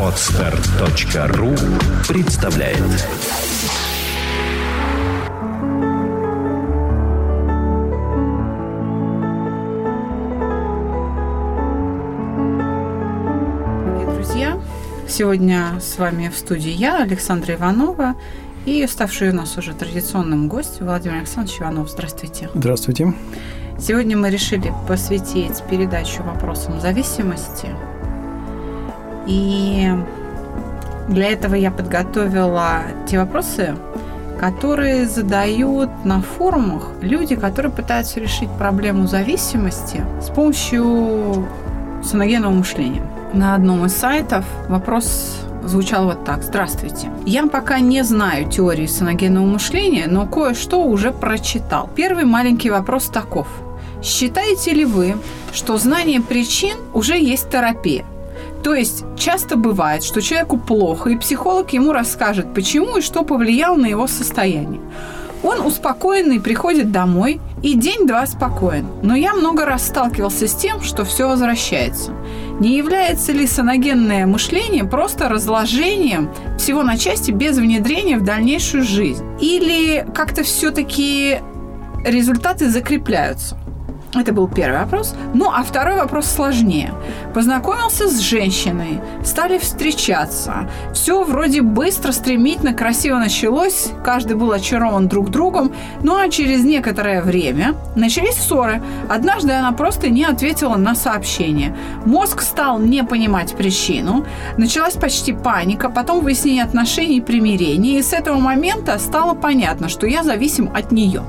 Отстар.ру представляет Друзья, сегодня с вами в студии я, Александра Иванова, и ставший у нас уже традиционным гость Владимир Александрович Иванов. Здравствуйте. Здравствуйте. Сегодня мы решили посвятить передачу вопросам зависимости. И для этого я подготовила те вопросы, которые задают на форумах люди, которые пытаются решить проблему зависимости с помощью саногенного мышления. На одном из сайтов вопрос звучал вот так. Здравствуйте. Я пока не знаю теории саногенного мышления, но кое-что уже прочитал. Первый маленький вопрос таков. Считаете ли вы, что знание причин уже есть терапия? То есть часто бывает, что человеку плохо, и психолог ему расскажет, почему и что повлияло на его состояние. Он успокоенный приходит домой, и день-два спокоен. Но я много раз сталкивался с тем, что все возвращается. Не является ли саногенное мышление просто разложением всего на части без внедрения в дальнейшую жизнь? Или как-то все-таки результаты закрепляются? Это был первый вопрос. Ну, а второй вопрос сложнее. Познакомился с женщиной, стали встречаться. Все вроде быстро, стремительно, красиво началось. Каждый был очарован друг другом. Ну, а через некоторое время начались ссоры. Однажды она просто не ответила на сообщение. Мозг стал не понимать причину. Началась почти паника, потом выяснение отношений и примирение. И с этого момента стало понятно, что я зависим от нее.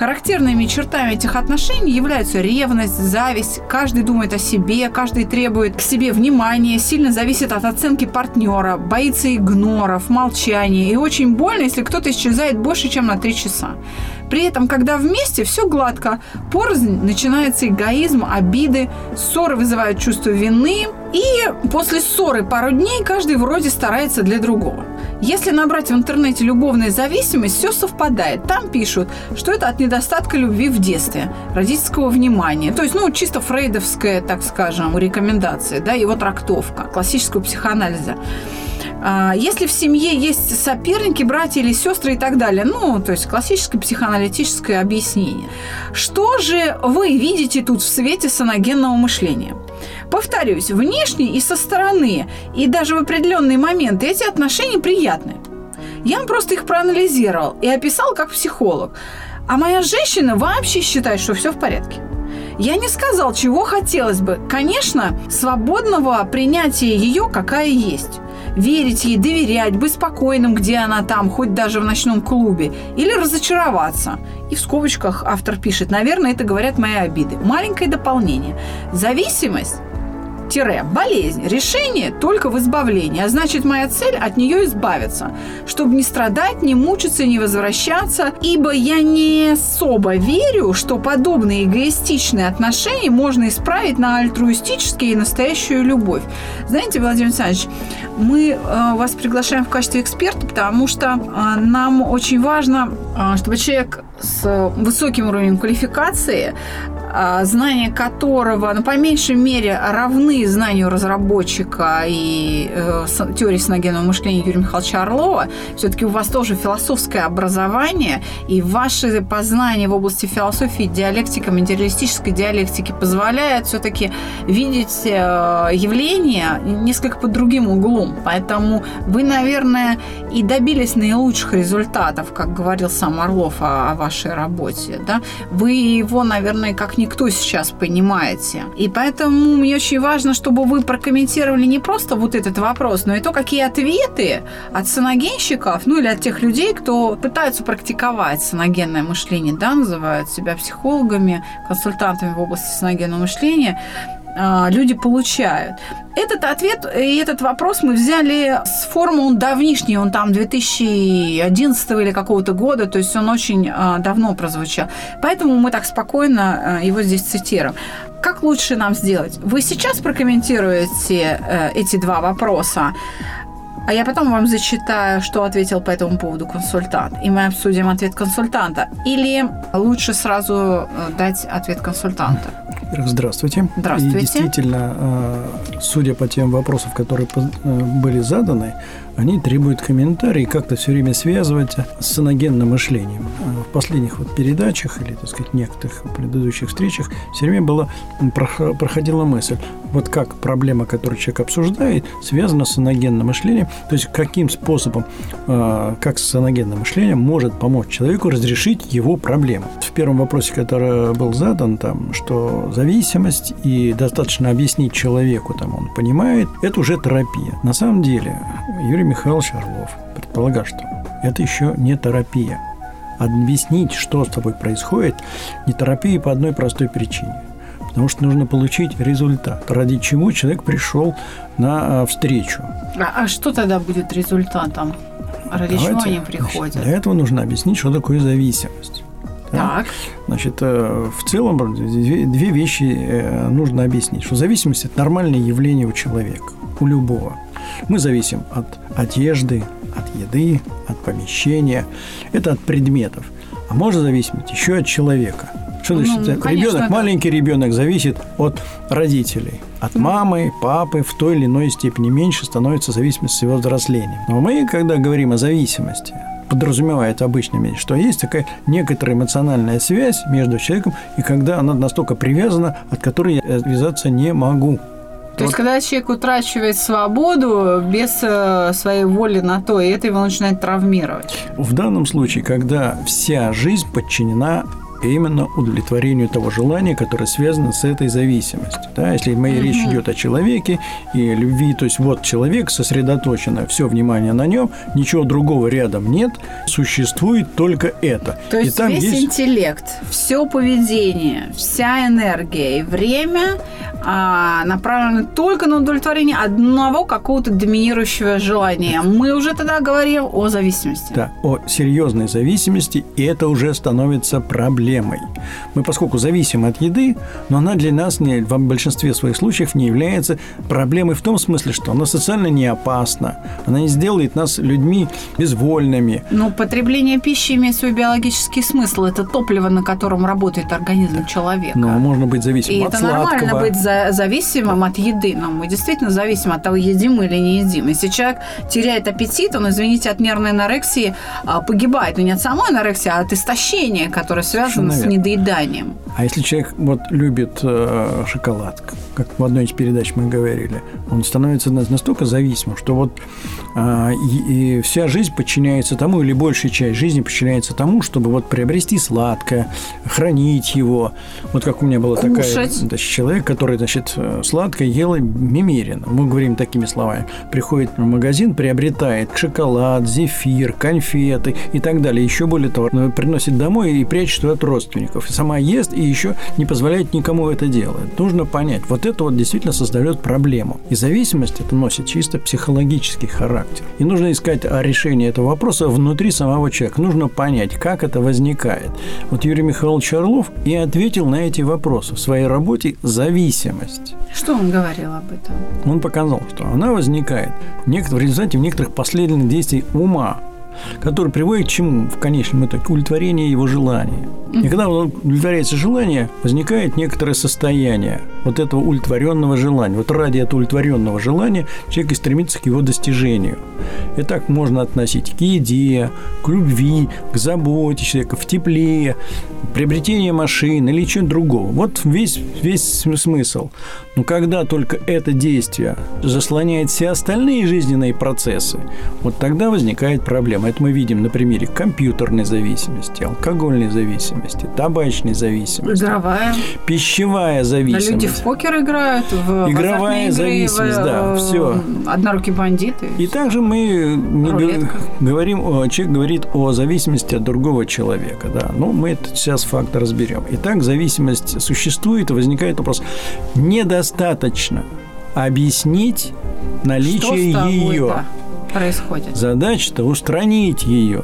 Характерными чертами этих отношений являются ревность, зависть. Каждый думает о себе, каждый требует к себе внимания, сильно зависит от оценки партнера, боится игноров, молчания. И очень больно, если кто-то исчезает больше, чем на три часа. При этом, когда вместе, все гладко. Порознь начинается эгоизм, обиды, ссоры вызывают чувство вины. И после ссоры пару дней каждый вроде старается для другого. Если набрать в интернете любовная зависимость, все совпадает. Там пишут, что это от недостатка любви в детстве, родительского внимания. То есть, ну, чисто фрейдовская, так скажем, рекомендация, да, его трактовка классического психоанализа. А, если в семье есть соперники, братья или сестры и так далее, ну, то есть классическое психоаналитическое объяснение. Что же вы видите тут в свете саногенного мышления? Повторюсь, внешне и со стороны, и даже в определенные моменты эти отношения приятны. Я просто их проанализировал и описал как психолог. А моя женщина вообще считает, что все в порядке. Я не сказал, чего хотелось бы. Конечно, свободного принятия ее какая есть верить ей, доверять, быть спокойным, где она там, хоть даже в ночном клубе, или разочароваться. И в скобочках автор пишет, наверное, это говорят мои обиды. Маленькое дополнение. Зависимость болезнь. Решение только в избавлении, а значит, моя цель от нее избавиться, чтобы не страдать, не мучиться, не возвращаться, ибо я не особо верю, что подобные эгоистичные отношения можно исправить на альтруистические и настоящую любовь. Знаете, Владимир Александрович, мы э, вас приглашаем в качестве эксперта, потому что э, нам очень важно, э, чтобы человек с высоким уровнем квалификации знания которого, ну, по меньшей мере, равны знанию разработчика и э, теории саногенного мышления Юрия Михайловича Орлова. Все-таки у вас тоже философское образование, и ваши познания в области философии, диалектики, материалистической диалектики позволяют все-таки видеть э, явления несколько под другим углом. Поэтому вы, наверное, и добились наилучших результатов, как говорил сам Орлов о, о вашей работе. Да? Вы его, наверное, как никто сейчас понимаете. И поэтому мне очень важно, чтобы вы прокомментировали не просто вот этот вопрос, но и то, какие ответы от саногенщиков, ну или от тех людей, кто пытаются практиковать саногенное мышление, да, называют себя психологами, консультантами в области саногенного мышления, люди получают. Этот ответ и этот вопрос мы взяли с форума, он давнишний, он там 2011 или какого-то года, то есть он очень а, давно прозвучал. Поэтому мы так спокойно а, его здесь цитируем. Как лучше нам сделать? Вы сейчас прокомментируете э, эти два вопроса, а я потом вам зачитаю, что ответил по этому поводу консультант, и мы обсудим ответ консультанта. Или лучше сразу э, дать ответ консультанта? Здравствуйте. Здравствуйте. И действительно, э, судя по тем вопросам, которые э, были заданы, они требуют комментарий, как-то все время связывать с саногенным мышлением. В последних вот передачах или, так сказать, некоторых предыдущих встречах все время была, проходила мысль, вот как проблема, которую человек обсуждает, связана с саногенным мышлением, то есть каким способом, э, как саногенное мышление может помочь человеку разрешить его проблему. В первом вопросе, который был задан, там, что зависимость и достаточно объяснить человеку, там, он понимает, это уже терапия. На самом деле, Юрий Михайлович Орлов предполагал, что это еще не терапия. Объяснить, что с тобой происходит, не терапия по одной простой причине. Потому что нужно получить результат, ради чего человек пришел на а, встречу. А, а что тогда будет результатом? Ради Давайте, чего они приходят? Значит, для этого нужно объяснить, что такое зависимость. Так. Значит, э, в целом две, две вещи э, нужно объяснить. Что зависимость – это нормальное явление у человека, у любого. Мы зависим от одежды, от еды, от помещения. Это от предметов. А можно зависеть еще от человека. Что значит? Ну, конечно, ребенок, это... маленький ребенок зависит от родителей. От мамы, папы в той или иной степени меньше становится зависимость с его взрослением. Но мы, когда говорим о зависимости, подразумевает обычно, что есть такая некоторая эмоциональная связь между человеком, и когда она настолько привязана, от которой я отвязаться не могу. То вот. есть, когда человек утрачивает свободу без э, своей воли на то, и это его начинает травмировать. В данном случае, когда вся жизнь подчинена именно удовлетворению того желания, которое связано с этой зависимостью. Да, если моя mm-hmm. речь идет о человеке и любви, то есть вот человек сосредоточено, все внимание на нем, ничего другого рядом нет, существует только это. То есть и там весь есть... интеллект, все поведение, вся энергия и время а, направлены только на удовлетворение одного какого-то доминирующего желания. Мы уже тогда говорим о зависимости. Да, о серьезной зависимости, и это уже становится проблемой. Мы, поскольку зависим от еды, но она для нас не, в большинстве своих случаев не является проблемой в том смысле, что она социально не опасна, она не сделает нас людьми безвольными. Но потребление пищи имеет свой биологический смысл. Это топливо, на котором работает организм человека. Но можно быть зависимым и от это сладкого. нормально быть за, зависимым от еды. Но мы действительно зависим от того, едим мы или не едим. Если человек теряет аппетит, он, извините, от нервной анорексии а, погибает. Но не от самой анорексии, а от истощения, которое связано с недоеданием. А если человек вот любит э, шоколад, как в одной из передач мы говорили, он становится настолько зависимым, что вот э, и, и вся жизнь подчиняется тому, или большая часть жизни подчиняется тому, чтобы вот приобрести сладкое, хранить его. Вот как у меня была Кушать. такая значит, человек, который значит, сладкое ел немерено. Мы говорим такими словами. Приходит в магазин, приобретает шоколад, зефир, конфеты и так далее. Еще более того, приносит домой и прячет от родственников. Сама ест и еще не позволяет никому это делать. Нужно понять, вот это вот действительно создает проблему. И зависимость это носит чисто психологический характер. И нужно искать решение этого вопроса внутри самого человека. Нужно понять, как это возникает. Вот Юрий Михайлович Орлов и ответил на эти вопросы в своей работе «Зависимость». Что он говорил об этом? Он показал, что она возникает в, в результате некоторых последовательных действий ума, который приводит к чему в конечном итоге? К его желания. И когда удовлетворяется желание, возникает некоторое состояние вот этого удовлетворенного желания. Вот ради этого удовлетворенного желания человек и стремится к его достижению. И так можно относить к еде, к любви, к заботе человека, в тепле, приобретение машины или чего-то другого. Вот весь, весь смысл. Но когда только это действие заслоняет все остальные жизненные процессы, вот тогда возникает проблема. Это мы видим на примере компьютерной зависимости, алкогольной зависимости, табачной зависимости. Игровая. Пищевая зависимость. Да люди в покер играют, в Игровая игры, зависимость, в, да, все. Однорукие бандиты. И также мы не говорим, человек говорит о зависимости от другого человека, да. Ну, мы это сейчас факт разберем. Итак, зависимость существует, и возникает вопрос, недостаточно объяснить наличие ее. Происходит? Задача-то устранить ее.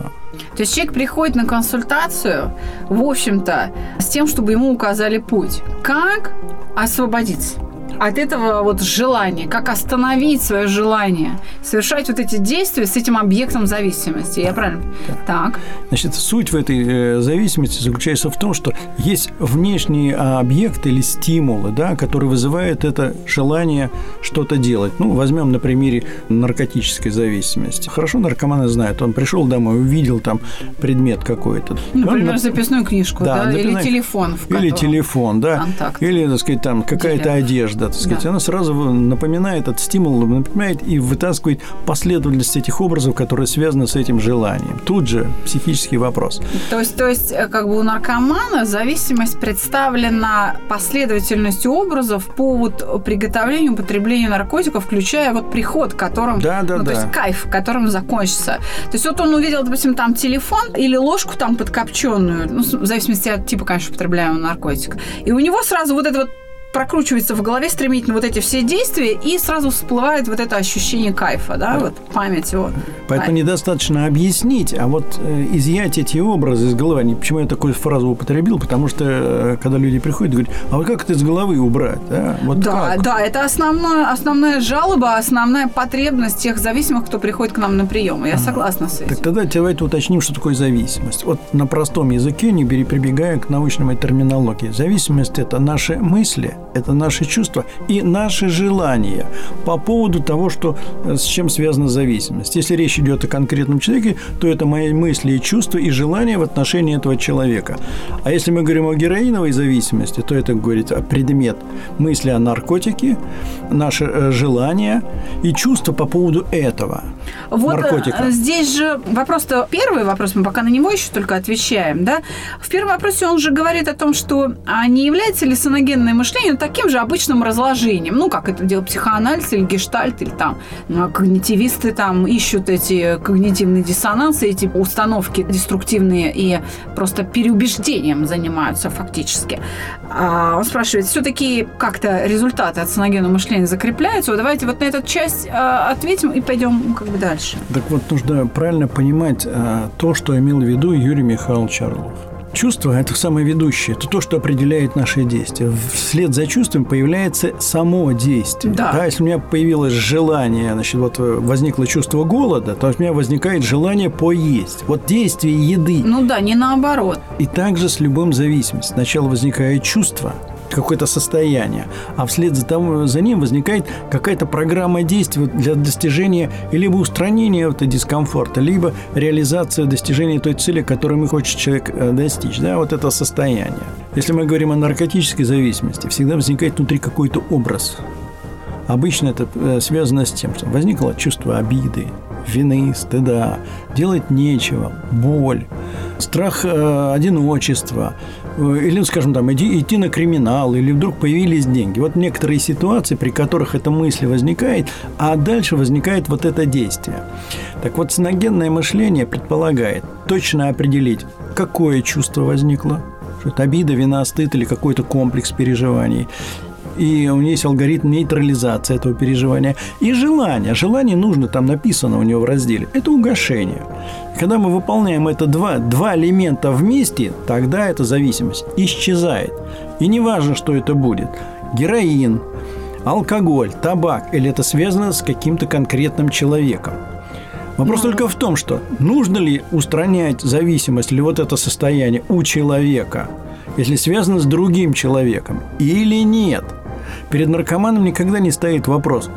То есть человек приходит на консультацию, в общем-то, с тем, чтобы ему указали путь. Как освободиться? От этого вот желания, как остановить свое желание, совершать вот эти действия с этим объектом зависимости. Я правильно? Так. Значит, суть в этой э, зависимости заключается в том, что есть внешние объекты или стимулы, да, которые вызывают это желание что-то делать. Ну, возьмем на примере наркотической зависимости. Хорошо наркоманы знают, он пришел домой, увидел там предмет какой-то. Например, он, записную книжку, да, да? или телефон. Или телефон, да. Контакт. Или, так сказать, там какая-то одежда, так сказать. Да. Она сразу напоминает, этот стимул напоминает и вытаскивает последовательность этих образов, которые связаны с этим желанием. Тут же психический вопрос. То есть, то есть э, как бы у наркомана зависимость представлена последовательностью образов по вот приготовлению, употреблению наркотиков, включая вот приход, которым, да, да, ну, да. то есть кайф, которым закончится. То есть вот он увидел, допустим, там телефон или ложку там подкопченную, ну, в зависимости от типа, конечно, употребляемого наркотика. И у него сразу вот это вот прокручивается в голове стремительно вот эти все действия, и сразу всплывает вот это ощущение кайфа, да, вот память его. Поэтому кайф. недостаточно объяснить, а вот э, изъять эти образы из головы. Почему я такую фразу употребил? Потому что э, когда люди приходят, говорят, а вот как это из головы убрать? Да, вот да, как? да, это основная, основная жалоба, основная потребность тех зависимых, кто приходит к нам на прием. Я согласна с этим. Так тогда давайте уточним, что такое зависимость. Вот на простом языке, не прибегая к научной терминологии. Зависимость – это наши мысли, это наши чувства и наши желания по поводу того, что, э, с чем связана зависимость. Если речь идет о конкретном человеке, то это мои мысли и чувства и желания в отношении этого человека. А если мы говорим о героиновой зависимости, то это говорит о предмет мысли о наркотике, наши э, желания и чувства по поводу этого вот э, наркотика. Здесь же вопрос-то первый вопрос, мы пока на него еще только отвечаем, да? В первом вопросе он же говорит о том, что а не является ли саногенное мышление таким же обычным разложением, ну, как это делает психоанализ или гештальт, или там ну, когнитивисты там ищут эти когнитивные диссонансы, эти установки деструктивные и просто переубеждением занимаются фактически. А он спрашивает, все-таки как-то результаты от саногенного мышления закрепляются? Вот давайте вот на эту часть а, ответим и пойдем как бы дальше. Так вот, нужно правильно понимать а, то, что имел в виду Юрий Михайлович Орлов. Чувство – это самое ведущее, это то, что определяет наши действия. Вслед за чувством появляется само действие. Да. да если у меня появилось желание, значит, вот возникло чувство голода, то у меня возникает желание поесть. Вот действие еды. Ну да, не наоборот. И также с любым зависимостью. Сначала возникает чувство – какое-то состояние, а вслед за, тому, за ним возникает какая-то программа действий для достижения либо устранения этого дискомфорта, либо реализация достижения той цели, которую хочет человек э, достичь. Да, вот это состояние. Если мы говорим о наркотической зависимости, всегда возникает внутри какой-то образ. Обычно это э, связано с тем, что возникло чувство обиды, вины, стыда, делать нечего, боль, страх э, одиночества, э, или, скажем, там, иди, идти на криминал, или вдруг появились деньги. Вот некоторые ситуации, при которых эта мысль возникает, а дальше возникает вот это действие. Так вот, синогенное мышление предполагает точно определить, какое чувство возникло, что это обида, вина, стыд или какой-то комплекс переживаний и у нее есть алгоритм нейтрализации этого переживания. И желание. Желание нужно, там написано у него в разделе. Это угошение. Когда мы выполняем это два, два элемента вместе, тогда эта зависимость исчезает. И не важно, что это будет. Героин, алкоголь, табак, или это связано с каким-то конкретным человеком. Вопрос ну, только в том, что нужно ли устранять зависимость или вот это состояние у человека, если связано с другим человеком, или нет – Перед наркоманом никогда не стоит вопрос,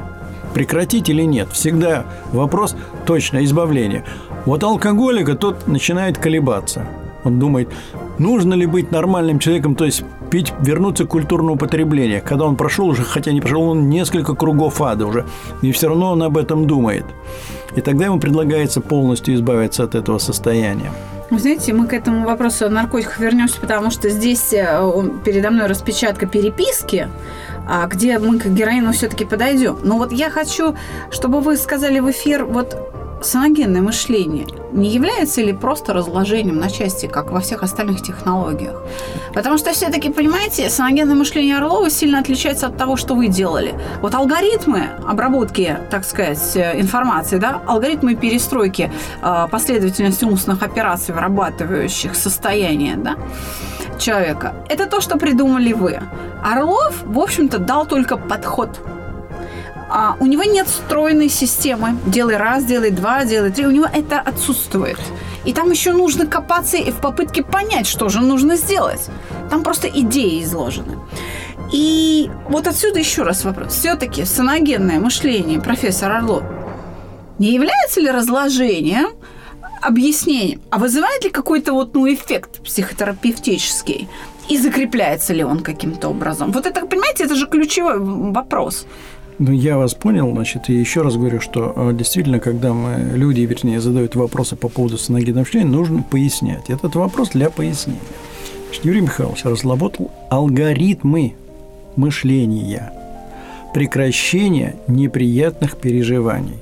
прекратить или нет. Всегда вопрос точно избавления. Вот алкоголика тот начинает колебаться. Он думает, нужно ли быть нормальным человеком, то есть пить, вернуться к культурному употреблению. Когда он прошел уже, хотя не прошел, он несколько кругов ада уже, и все равно он об этом думает. И тогда ему предлагается полностью избавиться от этого состояния. Вы знаете, мы к этому вопросу о наркотиках вернемся, потому что здесь э, передо мной распечатка переписки, где мы к героину все-таки подойдем. Но вот я хочу, чтобы вы сказали в эфир, вот саногенное мышление не является ли просто разложением на части, как во всех остальных технологиях? Потому что все-таки, понимаете, саногенное мышление Орлова сильно отличается от того, что вы делали. Вот алгоритмы обработки, так сказать, информации, да, алгоритмы перестройки э, последовательности умственных операций, вырабатывающих состояние, да, человека, это то, что придумали вы. Орлов, в общем-то, дал только подход – а, у него нет стройной системы. Делай раз, делай два, делай три. У него это отсутствует. И там еще нужно копаться и в попытке понять, что же нужно сделать. Там просто идеи изложены. И вот отсюда еще раз вопрос. Все-таки саногенное мышление профессора Орло не является ли разложением объяснением, а вызывает ли какой-то вот ну, эффект психотерапевтический? И закрепляется ли он каким-то образом? Вот это, понимаете, это же ключевой вопрос. Ну, я вас понял, значит, и еще раз говорю, что э, действительно, когда мы, люди, вернее, задают вопросы по поводу саногенного мышления, нужно пояснять. Этот вопрос для пояснения. Значит, Юрий Михайлович разработал алгоритмы мышления, прекращения неприятных переживаний.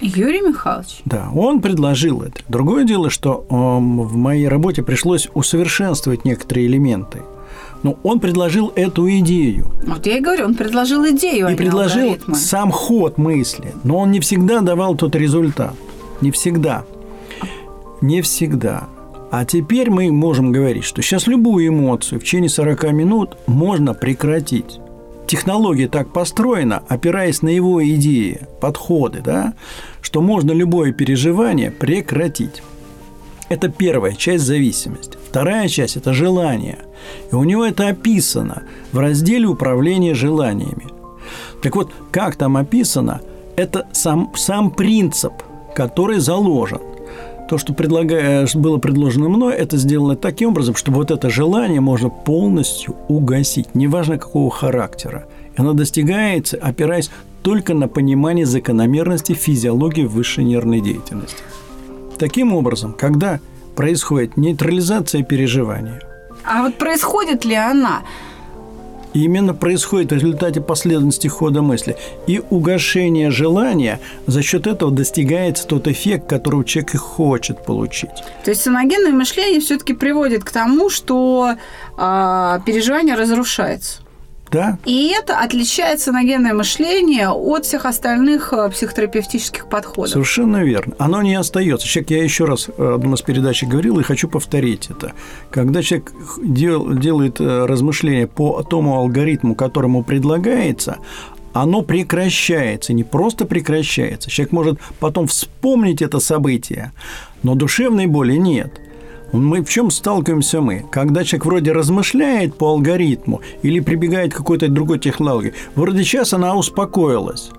Юрий Михайлович? Да, он предложил это. Другое дело, что э, в моей работе пришлось усовершенствовать некоторые элементы – но он предложил эту идею. Вот я и говорю, он предложил идею, а И предложил алгоритмы. сам ход мысли, но он не всегда давал тот результат. Не всегда. Не всегда. А теперь мы можем говорить, что сейчас любую эмоцию в течение 40 минут можно прекратить. Технология так построена, опираясь на его идеи, подходы, да, что можно любое переживание прекратить. Это первая часть зависимости. Вторая часть – это желание. И у него это описано в разделе управления желаниями. Так вот, как там описано, это сам, сам принцип, который заложен. То, что предлагаю, было предложено мной, это сделано таким образом, чтобы вот это желание можно полностью угасить, неважно какого характера. И оно достигается, опираясь только на понимание закономерности физиологии высшей нервной деятельности. Таким образом, когда происходит нейтрализация переживания. А вот происходит ли она? Именно происходит в результате последовательности хода мысли. И угошение желания, за счет этого достигается тот эффект, который человек и хочет получить. То есть саногенное мышление все-таки приводит к тому, что э, переживание разрушается. Да. И это отличает саногенное мышление от всех остальных э, психотерапевтических подходов. Совершенно верно. Оно не остается. Человек, я еще раз э, одну из передач говорил и хочу повторить это. Когда человек дел, делает э, размышления по тому алгоритму, которому предлагается, оно прекращается, не просто прекращается. Человек может потом вспомнить это событие, но душевной боли нет. Мы в чем сталкиваемся мы? Когда человек вроде размышляет по алгоритму или прибегает к какой-то другой технологии, вроде сейчас она успокоилась.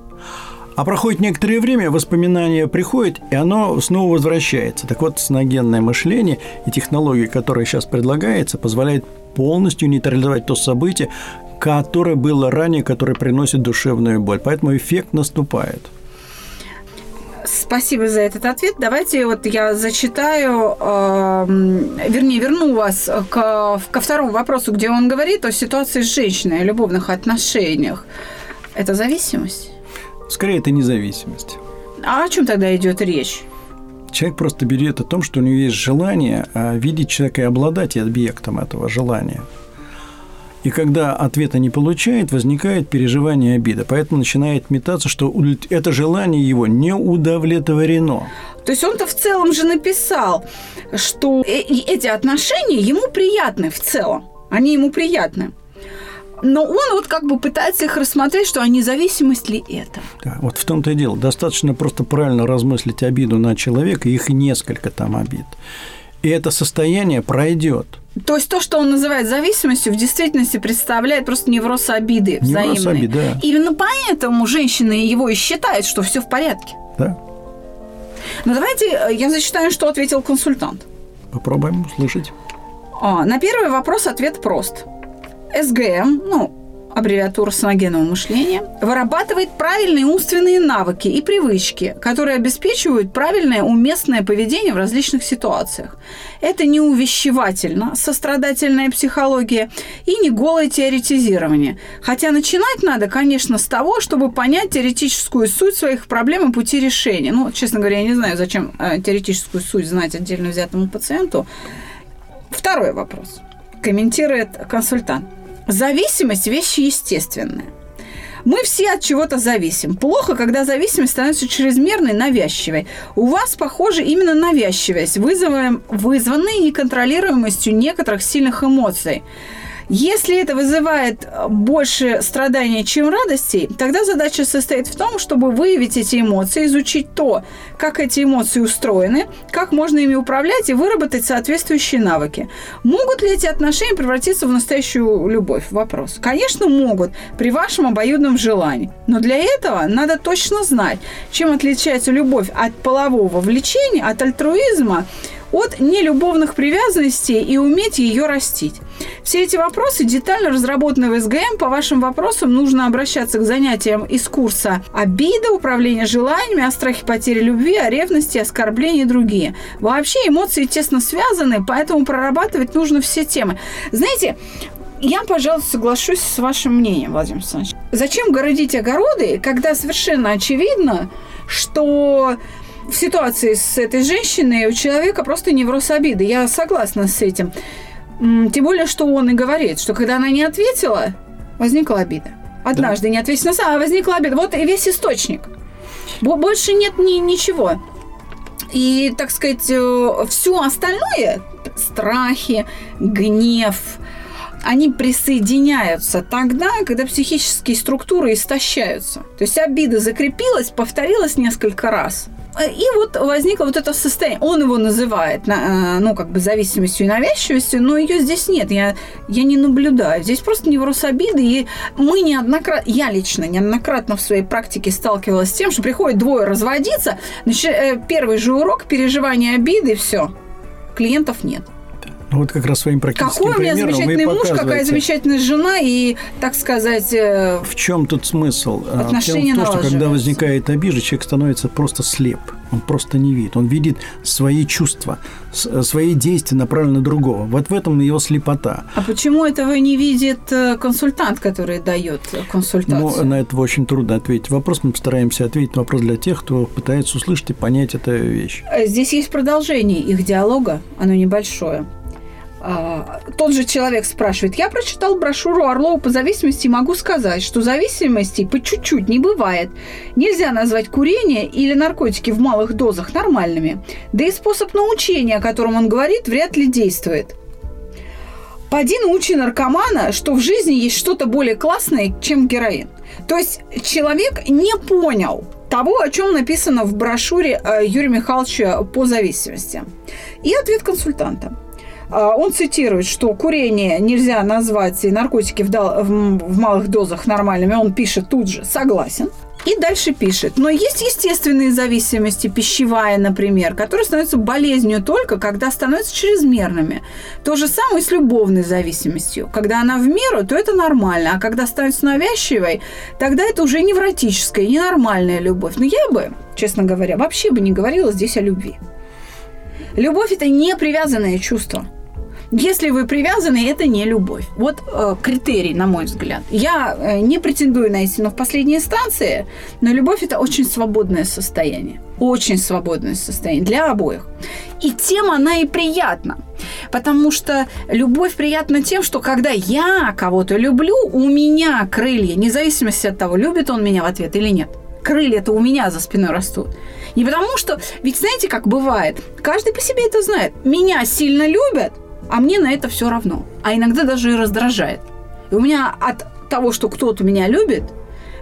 А проходит некоторое время, воспоминание приходит, и оно снова возвращается. Так вот, сногенное мышление и технология, которая сейчас предлагается, позволяет полностью нейтрализовать то событие, которое было ранее, которое приносит душевную боль. Поэтому эффект наступает. Спасибо за этот ответ. Давайте вот я зачитаю, э, вернее, верну вас к, ко второму вопросу, где он говорит о ситуации с женщиной, о любовных отношениях. Это зависимость? Скорее, это независимость. А о чем тогда идет речь? Человек просто берет о том, что у него есть желание а, видеть человека и обладать объектом этого желания. И когда ответа не получает, возникает переживание обида. Поэтому начинает метаться, что это желание его не удовлетворено. То есть он-то в целом же написал, что э, эти отношения ему приятны в целом. Они ему приятны. Но он вот как бы пытается их рассмотреть, что а независимость ли это? Да, вот в том-то и дело. Достаточно просто правильно размыслить обиду на человека, их несколько там обид и это состояние пройдет. То есть то, что он называет зависимостью, в действительности представляет просто невроз обиды взаимной. Невроз обид, да. Именно поэтому женщина его и считает, что все в порядке. Да. Но давайте э, я зачитаю, что ответил консультант. Попробуем услышать. А, на первый вопрос ответ прост. СГМ, ну, аббревиатура саногенного мышления, вырабатывает правильные умственные навыки и привычки, которые обеспечивают правильное уместное поведение в различных ситуациях. Это не увещевательно, сострадательная психология и не голое теоретизирование. Хотя начинать надо, конечно, с того, чтобы понять теоретическую суть своих проблем и пути решения. Ну, честно говоря, я не знаю, зачем э, теоретическую суть знать отдельно взятому пациенту. Второй вопрос. Комментирует консультант. Зависимость – вещь естественная. Мы все от чего-то зависим. Плохо, когда зависимость становится чрезмерной, навязчивой. У вас, похоже, именно навязчивость, вызванная неконтролируемостью некоторых сильных эмоций. Если это вызывает больше страданий, чем радостей, тогда задача состоит в том, чтобы выявить эти эмоции, изучить то, как эти эмоции устроены, как можно ими управлять и выработать соответствующие навыки. Могут ли эти отношения превратиться в настоящую любовь? Вопрос. Конечно, могут, при вашем обоюдном желании. Но для этого надо точно знать, чем отличается любовь от полового влечения, от альтруизма, от нелюбовных привязанностей и уметь ее растить. Все эти вопросы детально разработаны в СГМ. По вашим вопросам нужно обращаться к занятиям из курса обида, управление желаниями, о страхе потери любви, о ревности, оскорблении и другие. Вообще эмоции тесно связаны, поэтому прорабатывать нужно все темы. Знаете, я, пожалуй, соглашусь с вашим мнением, Владимир Александрович. Зачем городить огороды, когда совершенно очевидно, что в ситуации с этой женщиной у человека просто невроз обиды. Я согласна с этим. Тем более, что он и говорит, что когда она не ответила, возникла обида. Однажды да. не ответила, а возникла обида. Вот и весь источник. Больше нет ни, ничего. И, так сказать, э, все остальное, страхи, гнев, они присоединяются тогда, когда психические структуры истощаются. То есть обида закрепилась, повторилась несколько раз. И вот возникло вот это состояние. Он его называет, э, ну, как бы зависимостью и навязчивостью, но ее здесь нет. Я, я не наблюдаю. Здесь просто невроз обиды. И мы неоднократно, я лично неоднократно в своей практике сталкивалась с тем, что приходит двое разводиться, значит, э, первый же урок переживания обиды, все. Клиентов нет. Вот как раз своим практическим Какой у меня замечательный муж, какая замечательная жена, и, так сказать... Э, в чем тут смысл? А, отношения в том, что когда возникает обижа, человек становится просто слеп. Он просто не видит. Он видит свои чувства, свои действия направлены на другого. Вот в этом его слепота. А почему этого не видит э, консультант, который дает консультацию? Ну, на это очень трудно ответить вопрос. Мы постараемся ответить вопрос для тех, кто пытается услышать и понять эту вещь. Здесь есть продолжение их диалога, оно небольшое. А, тот же человек спрашивает, я прочитал брошюру Орлова по зависимости и могу сказать, что зависимости по чуть-чуть не бывает. Нельзя назвать курение или наркотики в малых дозах нормальными. Да и способ научения, о котором он говорит, вряд ли действует. Поди научи наркомана, что в жизни есть что-то более классное, чем героин. То есть человек не понял того, о чем написано в брошюре э, Юрия Михайловича по зависимости. И ответ консультанта – он цитирует, что курение нельзя назвать и наркотики в, дал, в, в малых дозах нормальными. Он пишет тут же «согласен». И дальше пишет, но есть естественные зависимости, пищевая, например, которые становятся болезнью только, когда становятся чрезмерными. То же самое с любовной зависимостью. Когда она в меру, то это нормально, а когда становится навязчивой, тогда это уже невротическая, ненормальная любовь. Но я бы, честно говоря, вообще бы не говорила здесь о любви. Любовь – это не привязанное чувство. Если вы привязаны, это не любовь. Вот э, критерий, на мой взгляд. Я э, не претендую на истину в последней инстанции, но любовь это очень свободное состояние. Очень свободное состояние для обоих. И тем она и приятна. Потому что любовь приятна тем, что когда я кого-то люблю, у меня крылья, независимо от того, любит он меня в ответ или нет. Крылья-то у меня за спиной растут. Не потому что, ведь знаете, как бывает, каждый по себе это знает. Меня сильно любят, а мне на это все равно. А иногда даже и раздражает. И у меня от того, что кто-то меня любит,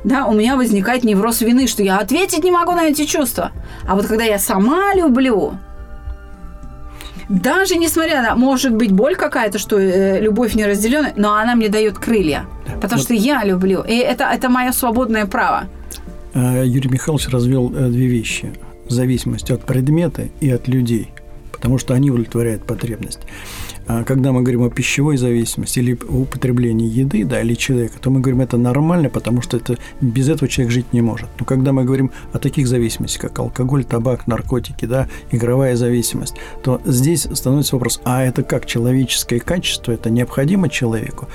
да, у меня возникает невроз вины, что я ответить не могу на эти чувства. А вот когда я сама люблю, даже несмотря на, может быть, боль какая-то, что э, любовь не разделенная, но она мне дает крылья. Потому вот. что я люблю. И это, это мое свободное право. А, Юрий Михайлович развел э, две вещи. Зависимость от предмета и от людей потому что они удовлетворяют потребность. А когда мы говорим о пищевой зависимости или употреблении еды, да, или человека, то мы говорим, это нормально, потому что это, без этого человек жить не может. Но когда мы говорим о таких зависимостях, как алкоголь, табак, наркотики, да, игровая зависимость, то здесь становится вопрос, а это как человеческое качество, это необходимо человеку?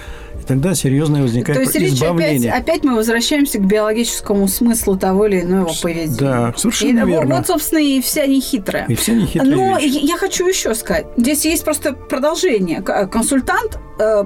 Тогда серьезное возникает То есть избавление. Опять, опять мы возвращаемся к биологическому смыслу того или иного поведения. Да, совершенно и, верно. Вот, собственно, и вся нехитрая. И вся нехитрая Но вещь. я хочу еще сказать. Здесь есть просто продолжение. Консультант э,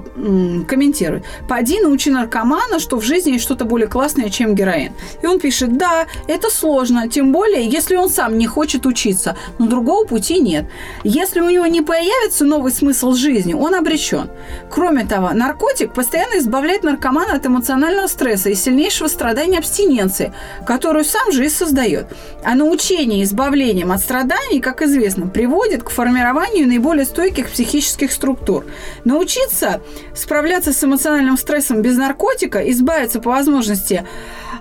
комментирует. Поди научи наркомана, что в жизни есть что-то более классное, чем героин. И он пишет, да, это сложно, тем более, если он сам не хочет учиться, но другого пути нет. Если у него не появится новый смысл жизни, он обречен. Кроме того, наркотик постоянно избавляет наркомана от эмоционального стресса и сильнейшего страдания абстиненции, которую сам же и создает. А научение избавлением от страданий, как известно, приводит к формированию наиболее стойких психических структур. Научиться справляться с эмоциональным стрессом без наркотика, избавиться по возможности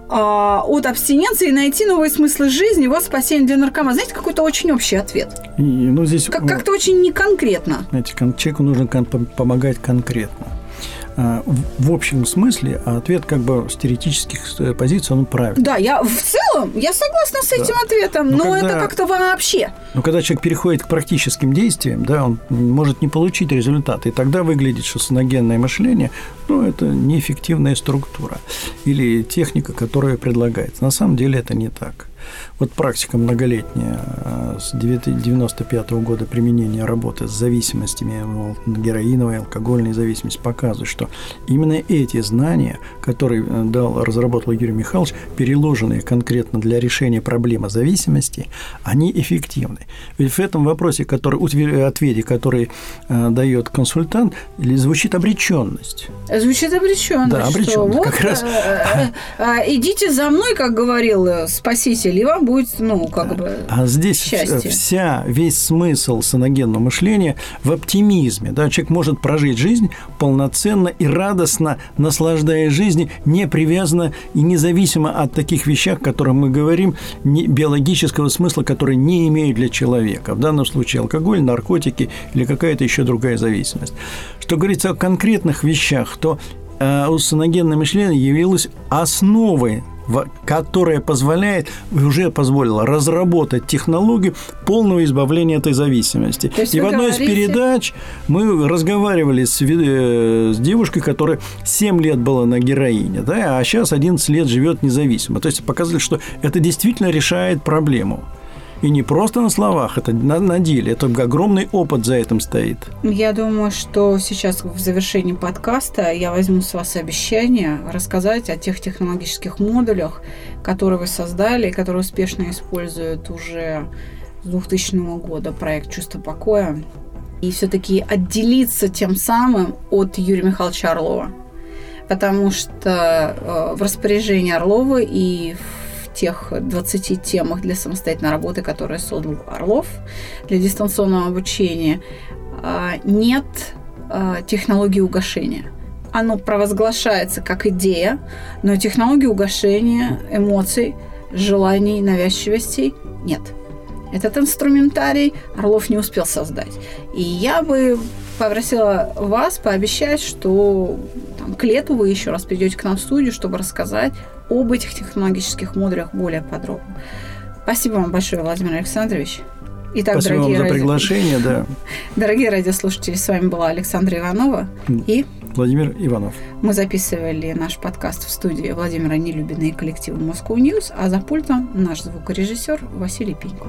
э, от абстиненции и найти новые смыслы жизни, вот спасение для наркомана. Знаете, какой-то очень общий ответ. И, ну, здесь, как- как-то очень неконкретно. Знаете, человеку нужно помогать конкретно. А, в общем смысле, а ответ как бы с теоретических э, позиций, он правильный. Да, я в целом, я согласна с этим да. ответом, но, но когда, это как-то вообще. Но когда человек переходит к практическим действиям, да, он может не получить результат, и тогда выглядит, что саногенное мышление, ну, это неэффективная структура или техника, которая предлагается. На самом деле это не так. Вот практика многолетняя э, с 1995 года применения работы с зависимостями, героиновой, алкогольной зависимости показывает, что именно эти знания, которые э, дал, разработал Юрий Михайлович, переложенные конкретно для решения проблемы зависимости, они эффективны. Ведь в этом вопросе, который, ответе, который э, дает консультант, звучит обреченность. Звучит обреченность. Да, обреченность. Вот, как раз... идите за мной, как говорил Спаситель или вам будет, ну, как бы А здесь счастье. вся, весь смысл саногенного мышления в оптимизме. Да? Человек может прожить жизнь полноценно и радостно, наслаждаясь жизнью, не привязанно и независимо от таких вещах, о которых мы говорим, не, биологического смысла, которые не имеют для человека. В данном случае алкоголь, наркотики или какая-то еще другая зависимость. Что говорится о конкретных вещах, то э, саногенное мышление явилось основой которая позволяет, уже позволила разработать технологию полного избавления этой зависимости. И в одной говорите... из передач мы разговаривали с, э, с девушкой, которая 7 лет была на героине, да, а сейчас 11 лет живет независимо. То есть показали, что это действительно решает проблему. И не просто на словах, это на, на деле. Это огромный опыт за этим стоит. Я думаю, что сейчас в завершении подкаста я возьму с вас обещание рассказать о тех технологических модулях, которые вы создали и которые успешно используют уже с 2000 года проект «Чувство покоя». И все-таки отделиться тем самым от Юрия Михайловича Орлова. Потому что э, в распоряжении Орлова и в тех 20 темах для самостоятельной работы, которые создал Орлов для дистанционного обучения, а, нет а, технологии угошения. Оно провозглашается как идея, но технологии угошения эмоций, желаний, навязчивостей нет. Этот инструментарий Орлов не успел создать. И я бы попросила вас пообещать, что там, к лету вы еще раз придете к нам в студию, чтобы рассказать об этих технологических модулях более подробно. Спасибо вам большое, Владимир Александрович. Итак, Спасибо дорогие вам за приглашение, ради... да. Дорогие радиослушатели, с вами была Александра Иванова и Владимир Иванов. Мы записывали наш подкаст в студии Владимира Нелюбина и коллектива Moscow News, а за пультом наш звукорежиссер Василий Пеньков.